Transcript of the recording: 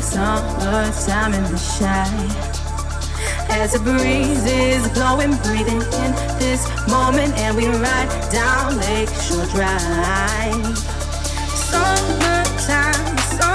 summer, time in the shade. As the breeze is blowing, breathing in this moment, and we ride down Lakeshore Drive. Summertime. summertime